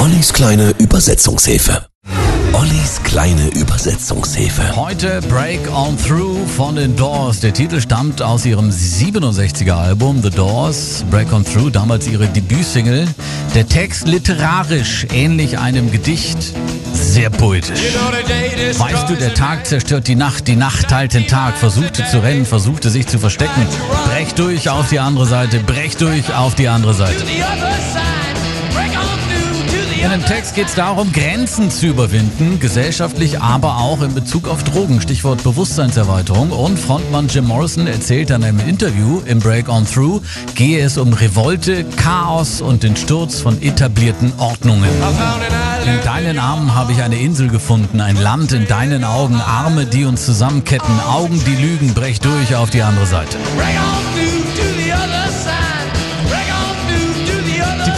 Ollis kleine Übersetzungshilfe. Ollis kleine Übersetzungshilfe. Heute Break On Through von den Doors. Der Titel stammt aus ihrem 67er Album The Doors. Break On Through, damals ihre Debütsingle. Der Text literarisch ähnlich einem Gedicht, sehr poetisch. Weißt du, der Tag zerstört die Nacht, die Nacht teilt den Tag, versuchte zu rennen, versuchte sich zu verstecken. Brech durch auf die andere Seite, brech durch auf die andere Seite. In dem Text geht es darum, Grenzen zu überwinden, gesellschaftlich, aber auch in Bezug auf Drogen, Stichwort Bewusstseinserweiterung. Und Frontmann Jim Morrison erzählt dann im Interview im Break On Through, gehe es um Revolte, Chaos und den Sturz von etablierten Ordnungen. In deinen Armen habe ich eine Insel gefunden, ein Land in deinen Augen, Arme, die uns zusammenketten, Augen, die lügen, brech durch auf die andere Seite. Die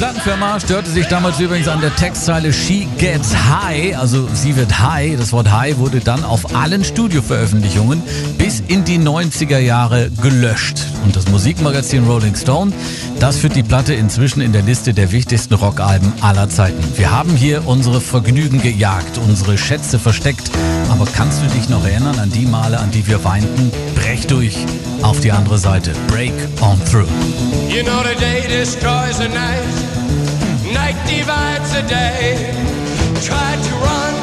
Plattenfirma störte sich damals übrigens an der Textzeile She Gets High, also sie wird high. Das Wort high wurde dann auf allen Studioveröffentlichungen bis in die 90er Jahre gelöscht. Und das Musikmagazin Rolling Stone, das führt die Platte inzwischen in der Liste der wichtigsten Rockalben aller Zeiten. Wir haben hier unsere Vergnügen gejagt, unsere Schätze versteckt aber kannst du dich noch erinnern an die Male, an die wir weinten? Brech durch auf die andere Seite. Break on through. You know the day destroys the night. Night divides the day. Try to run.